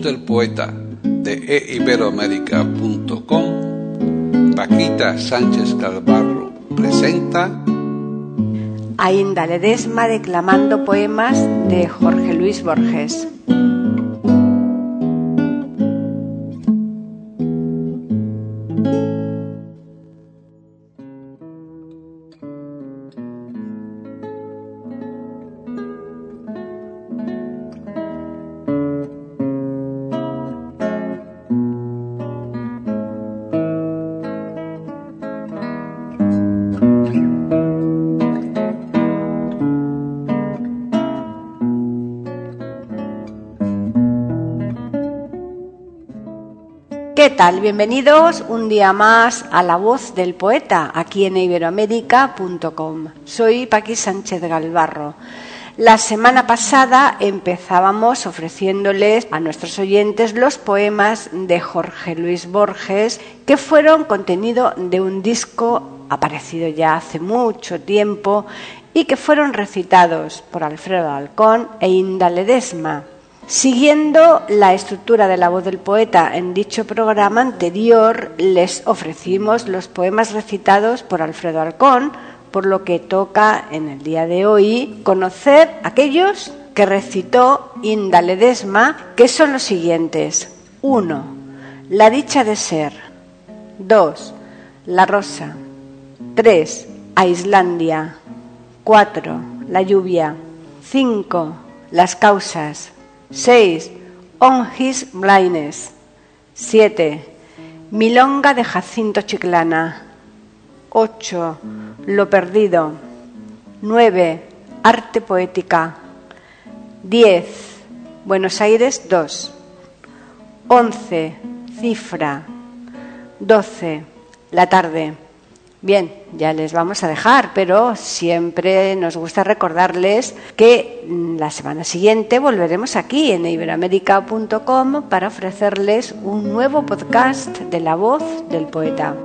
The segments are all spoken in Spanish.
Del poeta de eiberoamérica.com, Paquita Sánchez Calvarro presenta Ainda Ledesma declamando poemas de Jorge Luis Borges. Bienvenidos un día más a La Voz del Poeta, aquí en iberoamérica.com. Soy Paqui Sánchez Galvarro. La semana pasada empezábamos ofreciéndoles a nuestros oyentes los poemas de Jorge Luis Borges, que fueron contenido de un disco aparecido ya hace mucho tiempo y que fueron recitados por Alfredo Alcón e Inda Ledesma. Siguiendo la estructura de la voz del poeta en dicho programa anterior, les ofrecimos los poemas recitados por Alfredo Alcón, por lo que toca en el día de hoy conocer aquellos que recitó Inda Ledesma, que son los siguientes. 1. La dicha de ser. 2. La rosa. 3. A Islandia. 4. La lluvia. 5. Las causas. 6. On His Blindness. 7. Milonga de Jacinto Chiclana. 8. Lo perdido. 9. Arte poética. 10. Buenos Aires 2. 11. Cifra. 12. La tarde. Bien, ya les vamos a dejar, pero siempre nos gusta recordarles que la semana siguiente volveremos aquí en iberoamérica.com para ofrecerles un nuevo podcast de la voz del poeta.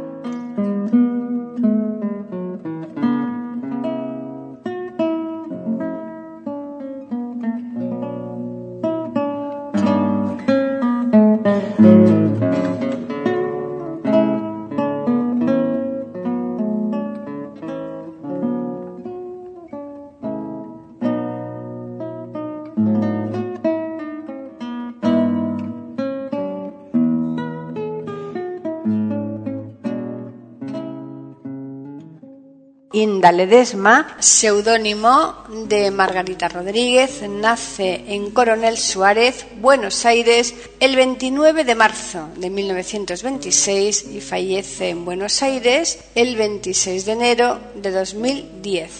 Inda Ledesma, seudónimo de Margarita Rodríguez, nace en Coronel Suárez, Buenos Aires, el 29 de marzo de 1926 y fallece en Buenos Aires el 26 de enero de 2010.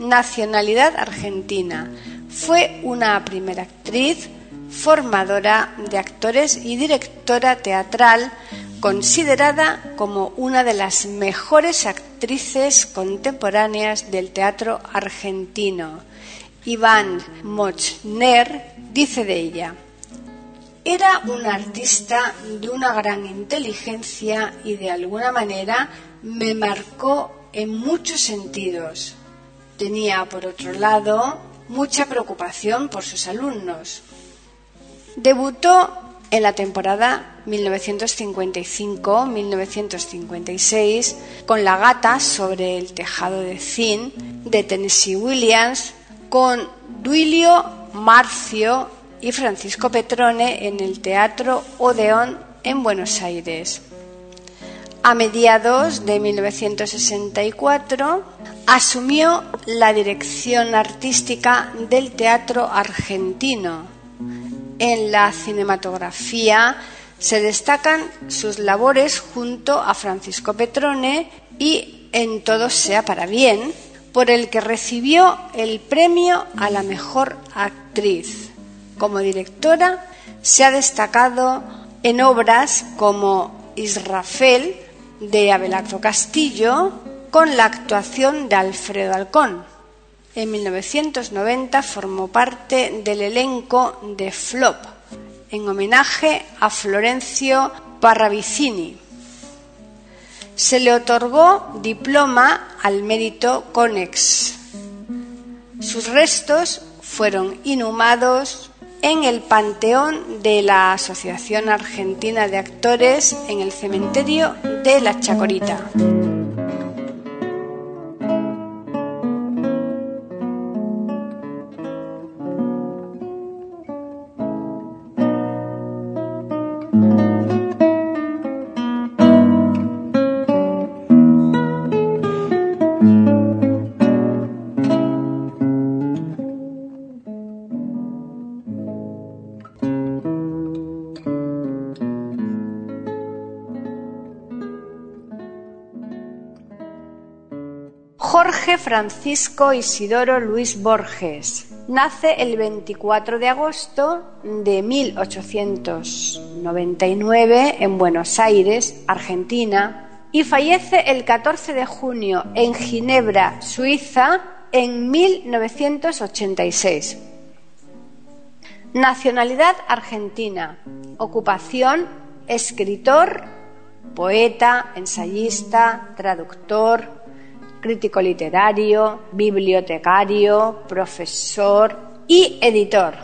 Nacionalidad argentina. Fue una primera actriz, formadora de actores y directora teatral considerada como una de las mejores actrices contemporáneas del teatro argentino. Iván Mochner dice de ella, era una artista de una gran inteligencia y de alguna manera me marcó en muchos sentidos. Tenía, por otro lado, mucha preocupación por sus alumnos. Debutó en la temporada 1955-1956 con La gata sobre el tejado de zinc de Tennessee Williams, con Duilio Marcio y Francisco Petrone en el Teatro Odeón en Buenos Aires. A mediados de 1964 asumió la dirección artística del Teatro Argentino en la cinematografía se destacan sus labores junto a Francisco Petrone y En todo sea para bien, por el que recibió el premio a la mejor actriz. Como directora se ha destacado en obras como Israfel de Abelardo Castillo con la actuación de Alfredo Alcón. En 1990 formó parte del elenco de Flop en homenaje a Florencio Parravicini. Se le otorgó diploma al mérito Conex. Sus restos fueron inhumados en el Panteón de la Asociación Argentina de Actores en el cementerio de La Chacorita. Jorge Francisco Isidoro Luis Borges nace el 24 de agosto de 1899 en Buenos Aires, Argentina, y fallece el 14 de junio en Ginebra, Suiza, en 1986. Nacionalidad argentina. Ocupación escritor, poeta, ensayista, traductor, crítico literario, bibliotecario, profesor y editor.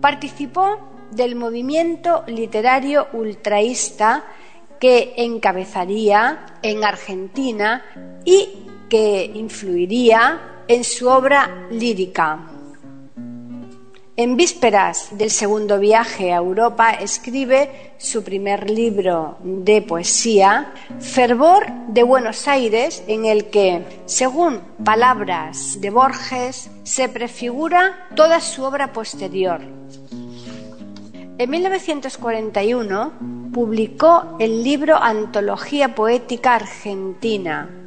Participó del movimiento literario ultraísta que encabezaría en Argentina y que influiría en su obra lírica. En vísperas del segundo viaje a Europa escribe su primer libro de poesía, Fervor de Buenos Aires, en el que, según palabras de Borges, se prefigura toda su obra posterior. En 1941 publicó el libro Antología Poética Argentina,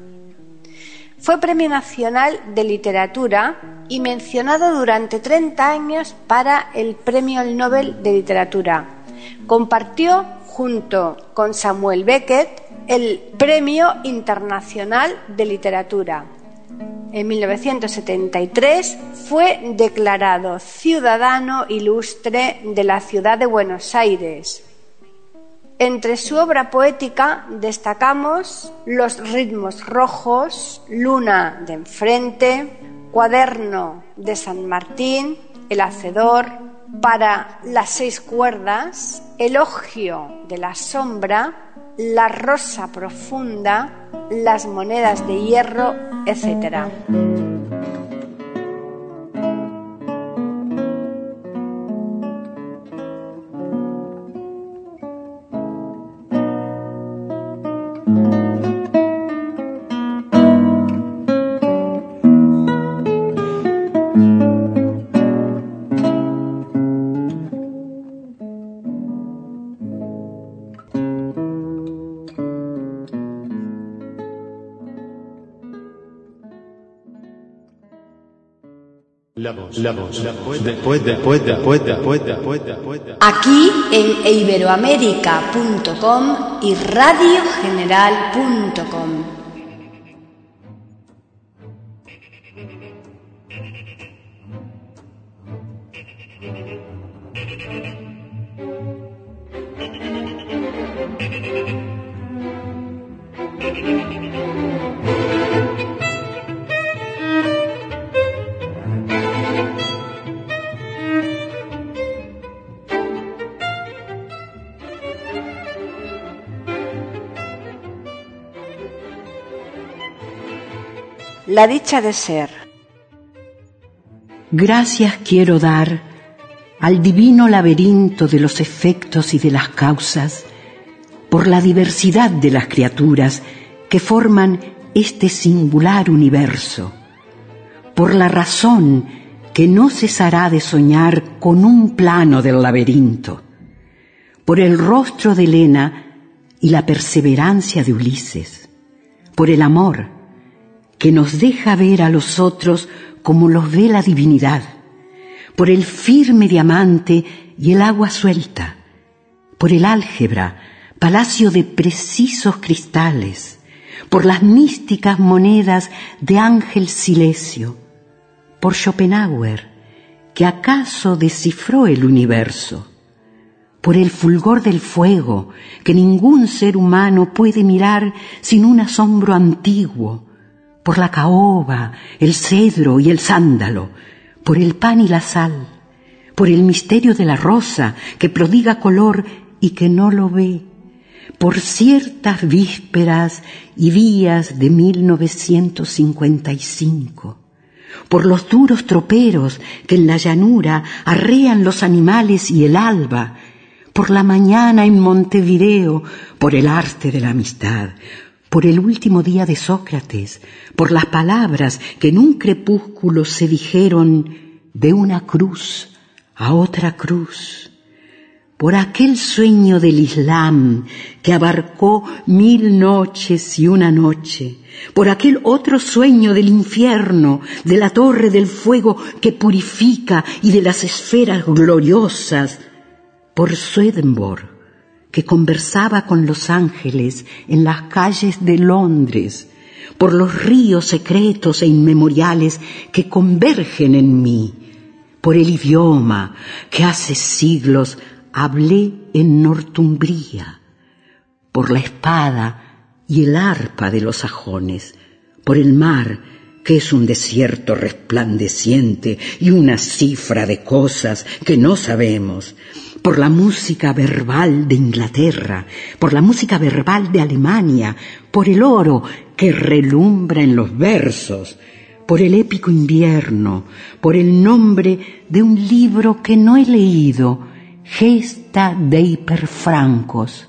fue Premio Nacional de Literatura y mencionado durante 30 años para el Premio Nobel de Literatura. Compartió junto con Samuel Beckett el Premio Internacional de Literatura. En 1973 fue declarado Ciudadano Ilustre de la Ciudad de Buenos Aires entre su obra poética destacamos Los ritmos rojos, Luna de enfrente, Cuaderno de San Martín, El Hacedor, para las seis cuerdas, Elogio de la sombra, La rosa profunda, Las monedas de hierro, etc. Aquí en iberoamérica.com y radiogeneral.com. La dicha de ser. Gracias quiero dar al divino laberinto de los efectos y de las causas por la diversidad de las criaturas que forman este singular universo, por la razón que no cesará de soñar con un plano del laberinto, por el rostro de Elena y la perseverancia de Ulises, por el amor, que nos deja ver a los otros como los ve la divinidad, por el firme diamante y el agua suelta, por el álgebra, palacio de precisos cristales, por las místicas monedas de Ángel Silecio, por Schopenhauer, que acaso descifró el universo, por el fulgor del fuego que ningún ser humano puede mirar sin un asombro antiguo, por la caoba, el cedro y el sándalo, por el pan y la sal, por el misterio de la rosa que prodiga color y que no lo ve, por ciertas vísperas y días de 1955, por los duros troperos que en la llanura arrean los animales y el alba, por la mañana en Montevideo, por el arte de la amistad, por el último día de Sócrates, por las palabras que en un crepúsculo se dijeron de una cruz a otra cruz, por aquel sueño del Islam que abarcó mil noches y una noche, por aquel otro sueño del infierno, de la torre del fuego que purifica y de las esferas gloriosas, por Swedenborg, que conversaba con los ángeles en las calles de Londres, por los ríos secretos e inmemoriales que convergen en mí, por el idioma que hace siglos hablé en Northumbría, por la espada y el arpa de los sajones, por el mar que es un desierto resplandeciente y una cifra de cosas que no sabemos, por la música verbal de Inglaterra, por la música verbal de Alemania, por el oro que relumbra en los versos, por el épico invierno, por el nombre de un libro que no he leído, Gesta dei Perfrancos,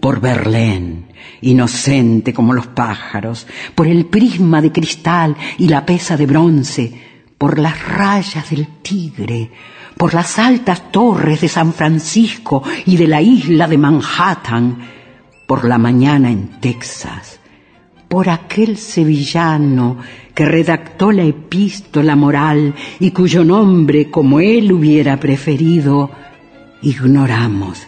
por Berlín, inocente como los pájaros, por el prisma de cristal y la pesa de bronce, por las rayas del tigre, por las altas torres de San Francisco y de la isla de Manhattan, por la mañana en Texas, por aquel sevillano que redactó la epístola moral y cuyo nombre, como él hubiera preferido, ignoramos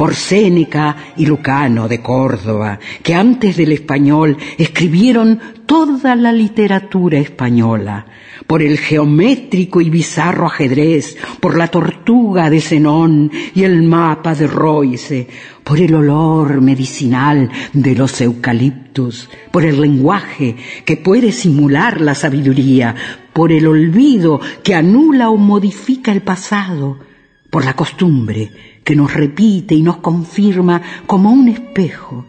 por Séneca y Lucano de Córdoba, que antes del español escribieron toda la literatura española, por el geométrico y bizarro ajedrez, por la tortuga de Zenón y el mapa de Royce, por el olor medicinal de los eucaliptus, por el lenguaje que puede simular la sabiduría, por el olvido que anula o modifica el pasado, por la costumbre que nos repite y nos confirma como un espejo,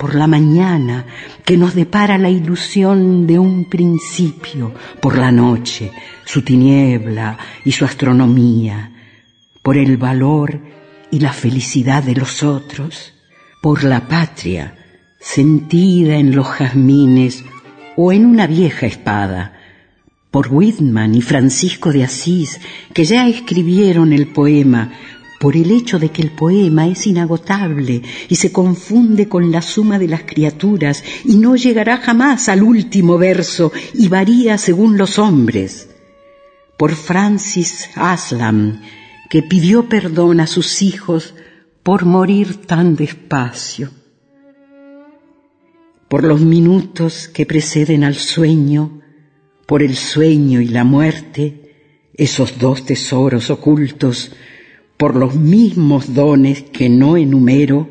por la mañana que nos depara la ilusión de un principio, por la noche, su tiniebla y su astronomía, por el valor y la felicidad de los otros, por la patria sentida en los jazmines o en una vieja espada, por Whitman y Francisco de Asís, que ya escribieron el poema por el hecho de que el poema es inagotable y se confunde con la suma de las criaturas y no llegará jamás al último verso y varía según los hombres. Por Francis Aslam, que pidió perdón a sus hijos por morir tan despacio. Por los minutos que preceden al sueño, por el sueño y la muerte, esos dos tesoros ocultos por los mismos dones que no enumero,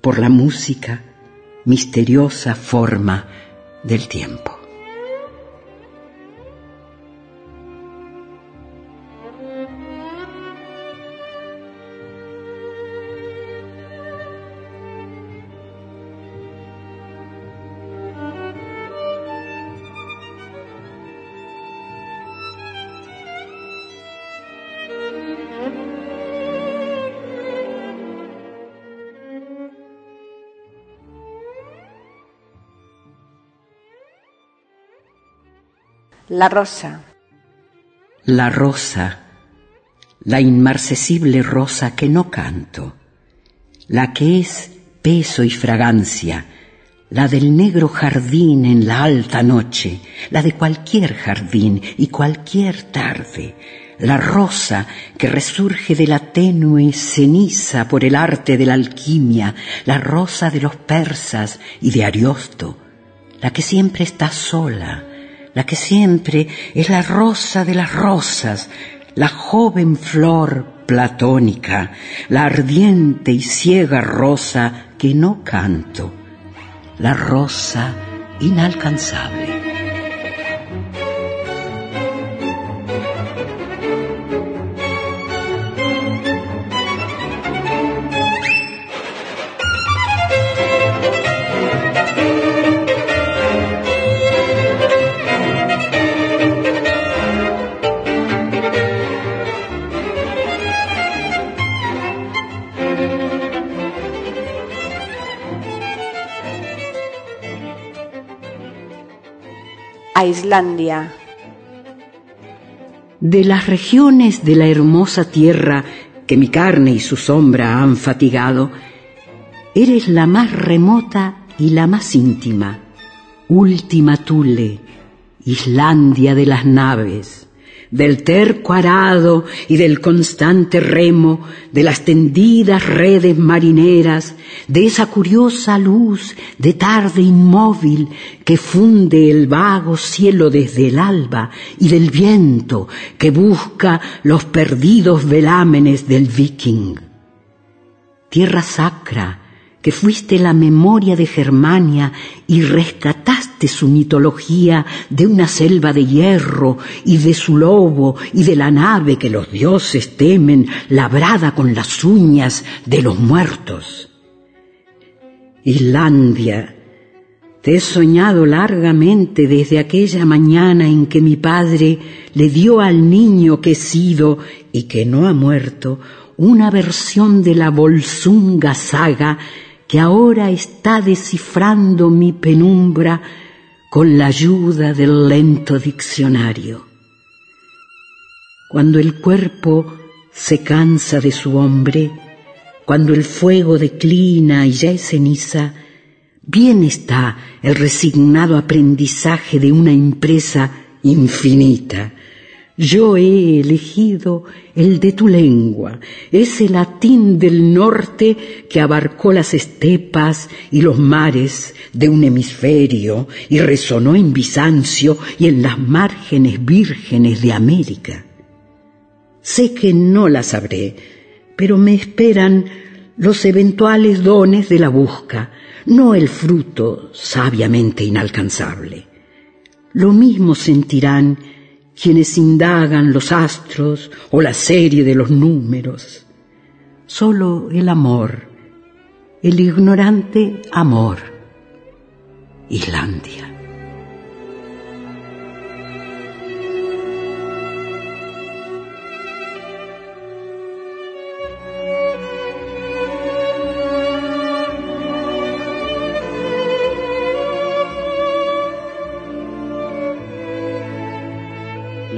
por la música, misteriosa forma del tiempo. La rosa. La rosa, la inmarcesible rosa que no canto, la que es peso y fragancia, la del negro jardín en la alta noche, la de cualquier jardín y cualquier tarde, la rosa que resurge de la tenue ceniza por el arte de la alquimia, la rosa de los persas y de Ariosto, la que siempre está sola, la que siempre es la rosa de las rosas, la joven flor platónica, la ardiente y ciega rosa que no canto, la rosa inalcanzable. A Islandia. De las regiones de la hermosa tierra que mi carne y su sombra han fatigado, eres la más remota y la más íntima, última Tule, Islandia de las naves del terco arado y del constante remo, de las tendidas redes marineras, de esa curiosa luz de tarde inmóvil que funde el vago cielo desde el alba y del viento que busca los perdidos velámenes del viking. Tierra sacra, que fuiste la memoria de Germania y rescataste su mitología de una selva de hierro y de su lobo y de la nave que los dioses temen, labrada con las uñas de los muertos. Islandia, te he soñado largamente desde aquella mañana en que mi padre le dio al niño que he sido y que no ha muerto una versión de la Volsunga saga que ahora está descifrando mi penumbra con la ayuda del lento diccionario. Cuando el cuerpo se cansa de su hombre, cuando el fuego declina y ya es ceniza, bien está el resignado aprendizaje de una empresa infinita, yo he elegido el de tu lengua, ese latín del norte que abarcó las estepas y los mares de un hemisferio y resonó en Bizancio y en las márgenes vírgenes de América. Sé que no la sabré, pero me esperan los eventuales dones de la busca, no el fruto sabiamente inalcanzable. Lo mismo sentirán quienes indagan los astros o la serie de los números. Solo el amor, el ignorante amor. Islandia.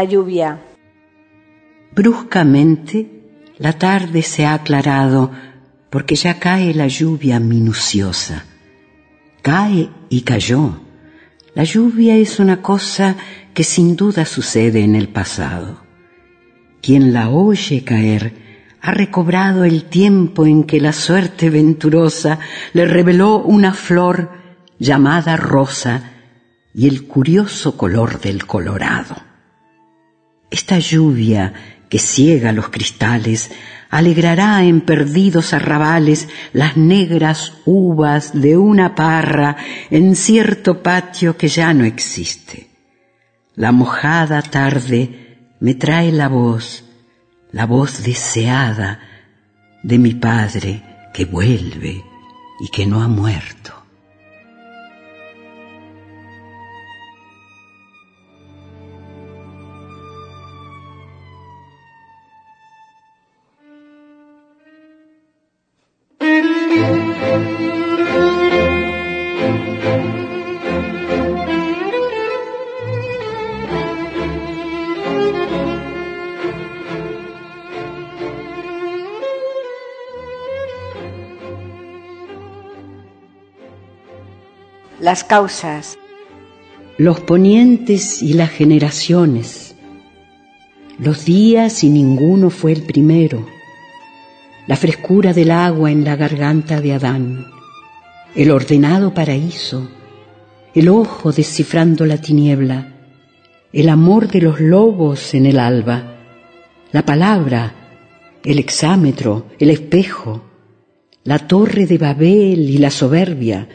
La lluvia. Bruscamente, la tarde se ha aclarado porque ya cae la lluvia minuciosa. Cae y cayó. La lluvia es una cosa que sin duda sucede en el pasado. Quien la oye caer ha recobrado el tiempo en que la suerte venturosa le reveló una flor llamada rosa y el curioso color del colorado. Esta lluvia que ciega los cristales alegrará en perdidos arrabales las negras uvas de una parra en cierto patio que ya no existe. La mojada tarde me trae la voz, la voz deseada de mi padre que vuelve y que no ha muerto. Las causas. Los ponientes y las generaciones. Los días y ninguno fue el primero. La frescura del agua en la garganta de Adán. El ordenado paraíso. El ojo descifrando la tiniebla. El amor de los lobos en el alba. La palabra. El exámetro. El espejo. La torre de Babel y la soberbia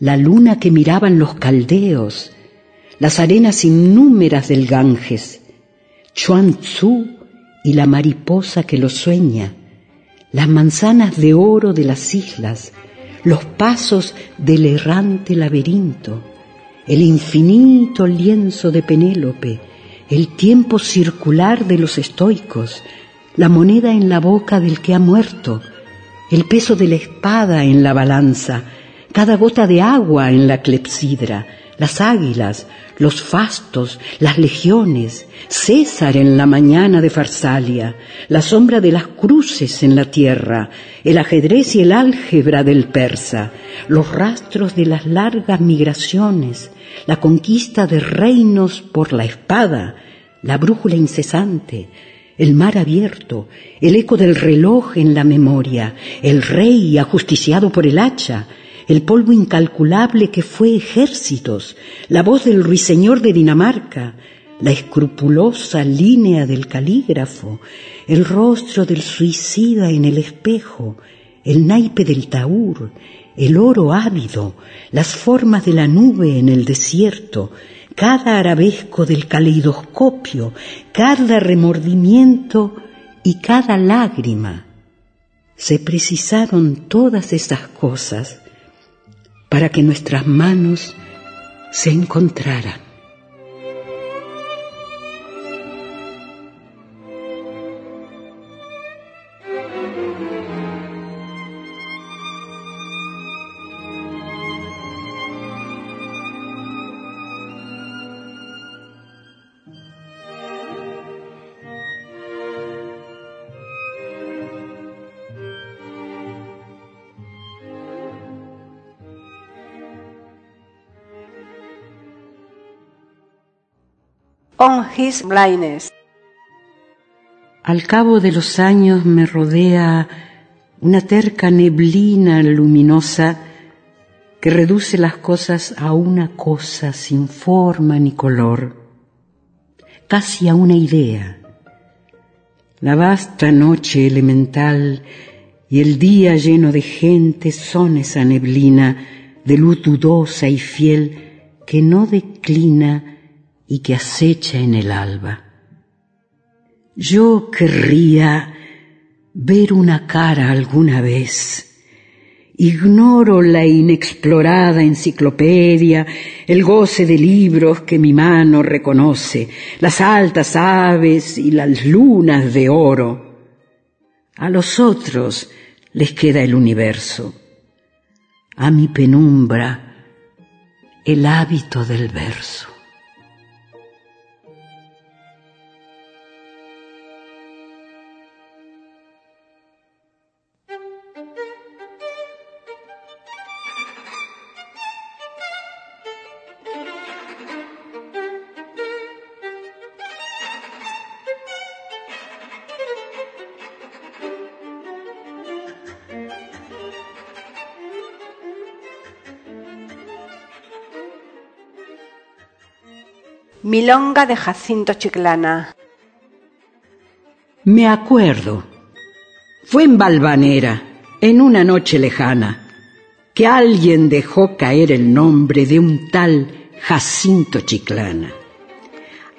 la luna que miraban los caldeos, las arenas innúmeras del Ganges, Chuan Tzu y la mariposa que lo sueña, las manzanas de oro de las islas, los pasos del errante laberinto, el infinito lienzo de Penélope, el tiempo circular de los estoicos, la moneda en la boca del que ha muerto, el peso de la espada en la balanza, cada gota de agua en la clepsidra, las águilas, los fastos, las legiones, César en la mañana de Farsalia, la sombra de las cruces en la tierra, el ajedrez y el álgebra del persa, los rastros de las largas migraciones, la conquista de reinos por la espada, la brújula incesante, el mar abierto, el eco del reloj en la memoria, el rey ajusticiado por el hacha, el polvo incalculable que fue ejércitos, la voz del ruiseñor de Dinamarca, la escrupulosa línea del calígrafo, el rostro del suicida en el espejo, el naipe del taur, el oro ávido, las formas de la nube en el desierto, cada arabesco del caleidoscopio, cada remordimiento y cada lágrima. Se precisaron todas esas cosas para que nuestras manos se encontraran. On his blindness. Al cabo de los años me rodea una terca neblina luminosa que reduce las cosas a una cosa sin forma ni color, casi a una idea. La vasta noche elemental y el día lleno de gente son esa neblina de luz dudosa y fiel que no declina y que acecha en el alba. Yo querría ver una cara alguna vez. Ignoro la inexplorada enciclopedia, el goce de libros que mi mano reconoce, las altas aves y las lunas de oro. A los otros les queda el universo. A mi penumbra, el hábito del verso. Milonga de Jacinto Chiclana. Me acuerdo. Fue en Valvanera, en una noche lejana, que alguien dejó caer el nombre de un tal Jacinto Chiclana.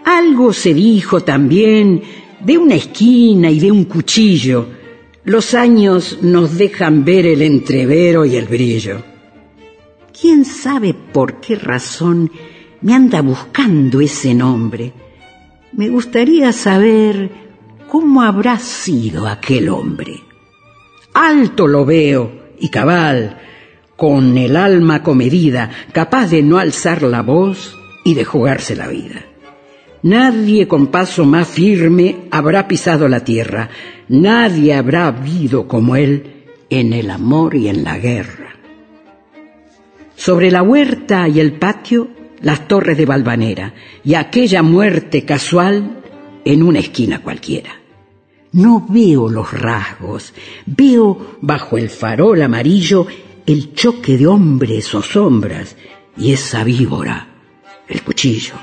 Algo se dijo también de una esquina y de un cuchillo. Los años nos dejan ver el entrevero y el brillo. ¿Quién sabe por qué razón me anda buscando ese nombre? Me gustaría saber cómo habrá sido aquel hombre. Alto lo veo y cabal, con el alma comedida, capaz de no alzar la voz y de jugarse la vida. Nadie con paso más firme habrá pisado la tierra, nadie habrá habido como él en el amor y en la guerra. Sobre la huerta y el patio, las torres de Valvanera y aquella muerte casual en una esquina cualquiera. No veo los rasgos, veo bajo el farol amarillo el choque de hombres o sombras y esa víbora, el cuchillo.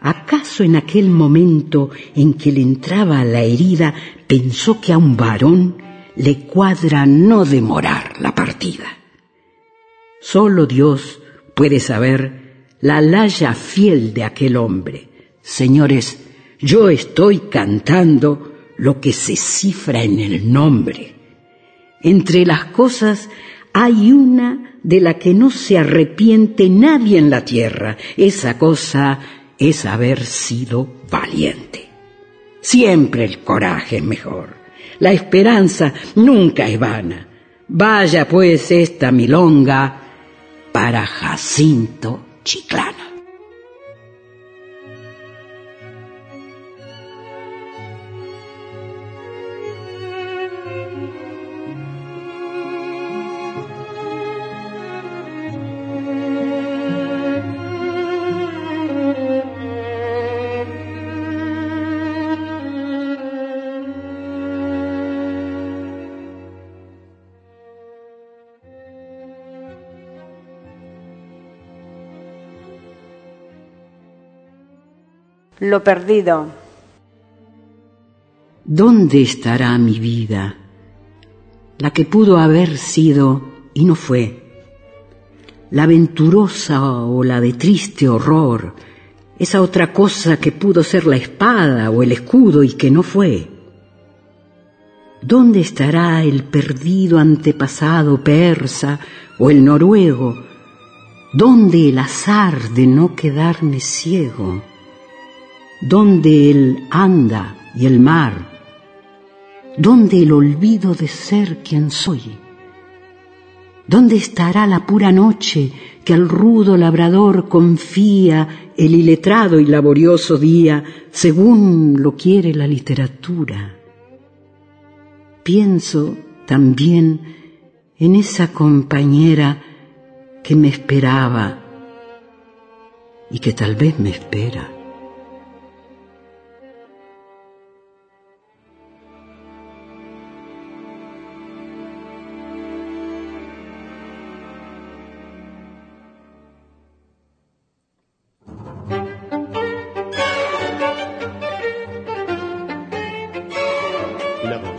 ¿Acaso en aquel momento en que le entraba la herida pensó que a un varón le cuadra no demorar la partida? Solo Dios puede saber la laya fiel de aquel hombre. Señores, yo estoy cantando lo que se cifra en el nombre. Entre las cosas hay una de la que no se arrepiente nadie en la tierra. Esa cosa es haber sido valiente. Siempre el coraje es mejor. La esperanza nunca es vana. Vaya pues esta milonga para Jacinto Chiclana. Lo perdido. ¿Dónde estará mi vida? La que pudo haber sido y no fue. La venturosa o la de triste horror. Esa otra cosa que pudo ser la espada o el escudo y que no fue. ¿Dónde estará el perdido antepasado persa o el noruego? ¿Dónde el azar de no quedarme ciego? ¿Dónde el anda y el mar? ¿Dónde el olvido de ser quien soy? ¿Dónde estará la pura noche que al rudo labrador confía el iletrado y laborioso día según lo quiere la literatura? Pienso también en esa compañera que me esperaba y que tal vez me espera.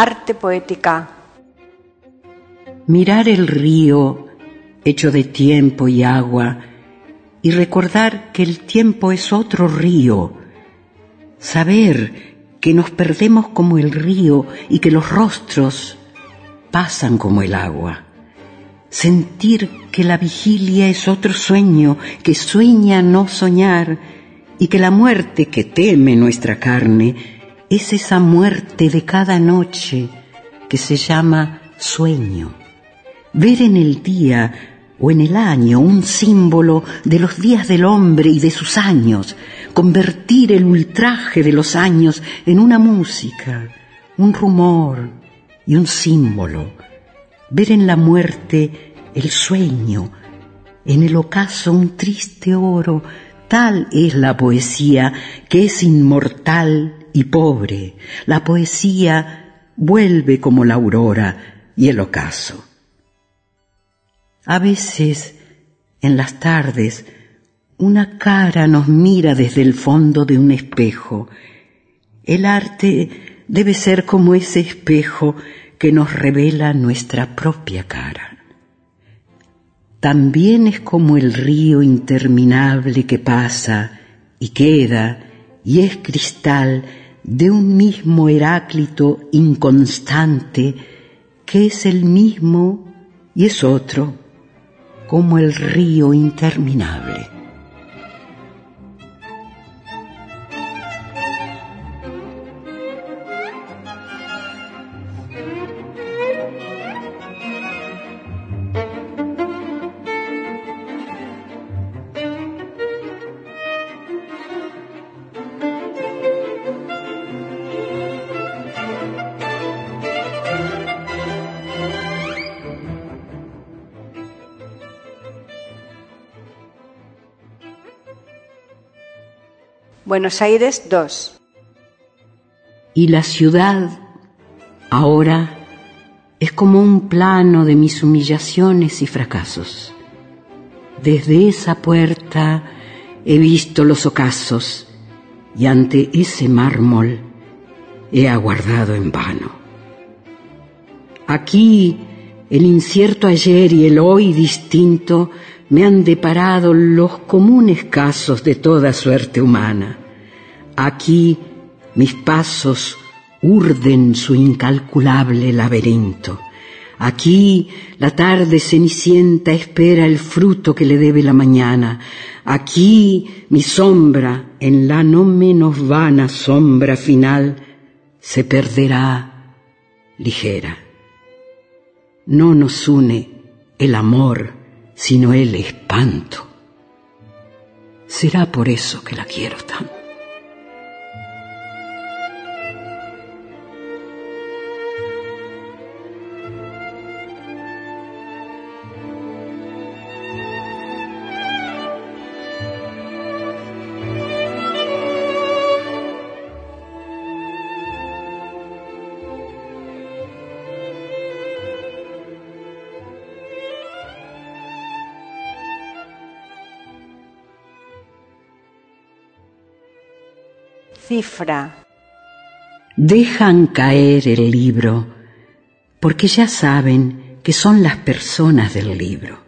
Arte poética. Mirar el río hecho de tiempo y agua y recordar que el tiempo es otro río. Saber que nos perdemos como el río y que los rostros pasan como el agua. Sentir que la vigilia es otro sueño, que sueña no soñar y que la muerte que teme nuestra carne es esa muerte de cada noche que se llama sueño. Ver en el día o en el año un símbolo de los días del hombre y de sus años, convertir el ultraje de los años en una música, un rumor y un símbolo, ver en la muerte el sueño, en el ocaso un triste oro, tal es la poesía que es inmortal y pobre. La poesía vuelve como la aurora y el ocaso. A veces, en las tardes, una cara nos mira desde el fondo de un espejo. El arte debe ser como ese espejo que nos revela nuestra propia cara. También es como el río interminable que pasa y queda y es cristal de un mismo Heráclito inconstante que es el mismo y es otro, como el río interminable. Buenos Aires 2. Y la ciudad ahora es como un plano de mis humillaciones y fracasos. Desde esa puerta he visto los ocasos y ante ese mármol he aguardado en vano. Aquí el incierto ayer y el hoy distinto me han deparado los comunes casos de toda suerte humana. Aquí mis pasos urden su incalculable laberinto. Aquí la tarde cenicienta espera el fruto que le debe la mañana. Aquí mi sombra, en la no menos vana sombra final, se perderá ligera. No nos une el amor sino el espanto. Será por eso que la quiero tanto. Cifra. Dejan caer el libro porque ya saben que son las personas del libro.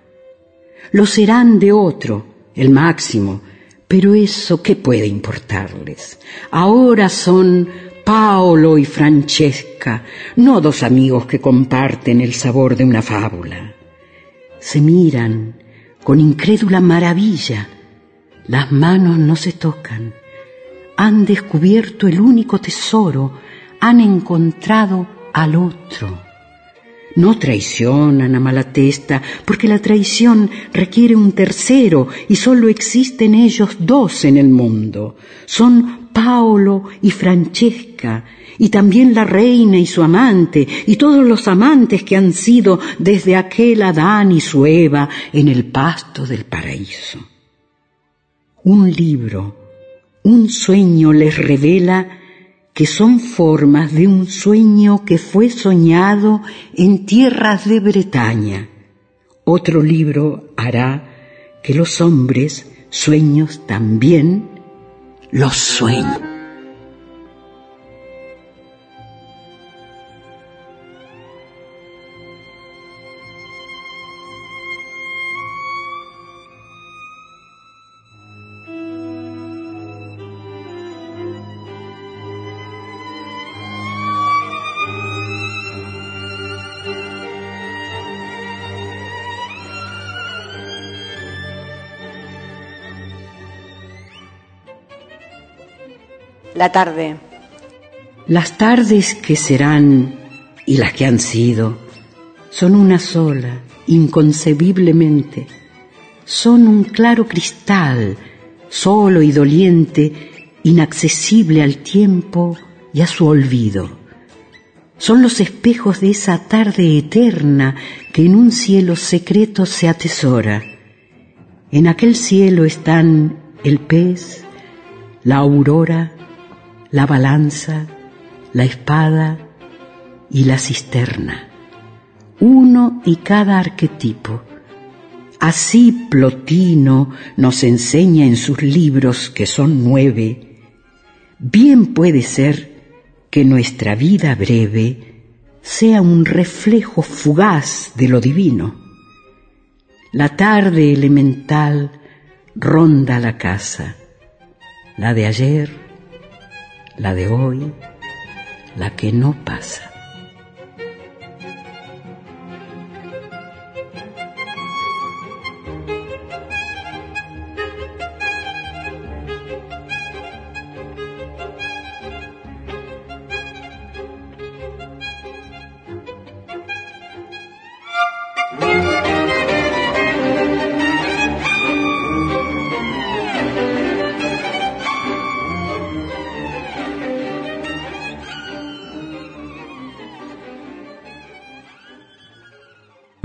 Lo serán de otro, el máximo, pero eso qué puede importarles. Ahora son Paolo y Francesca, no dos amigos que comparten el sabor de una fábula. Se miran con incrédula maravilla, las manos no se tocan, han descubierto el único tesoro, han encontrado al otro. No traicionan a Malatesta, porque la traición requiere un tercero y solo existen ellos dos en el mundo. Son Paolo y Francesca, y también la reina y su amante, y todos los amantes que han sido desde aquel Adán y su Eva en el pasto del paraíso. Un libro un sueño les revela que son formas de un sueño que fue soñado en tierras de Bretaña. Otro libro hará que los hombres sueños también los sueñen. La tarde. Las tardes que serán y las que han sido son una sola, inconcebiblemente. Son un claro cristal, solo y doliente, inaccesible al tiempo y a su olvido. Son los espejos de esa tarde eterna que en un cielo secreto se atesora. En aquel cielo están el pez, la aurora, la balanza, la espada y la cisterna. Uno y cada arquetipo. Así Plotino nos enseña en sus libros, que son nueve, bien puede ser que nuestra vida breve sea un reflejo fugaz de lo divino. La tarde elemental ronda la casa, la de ayer, la de hoy, la que no pasa.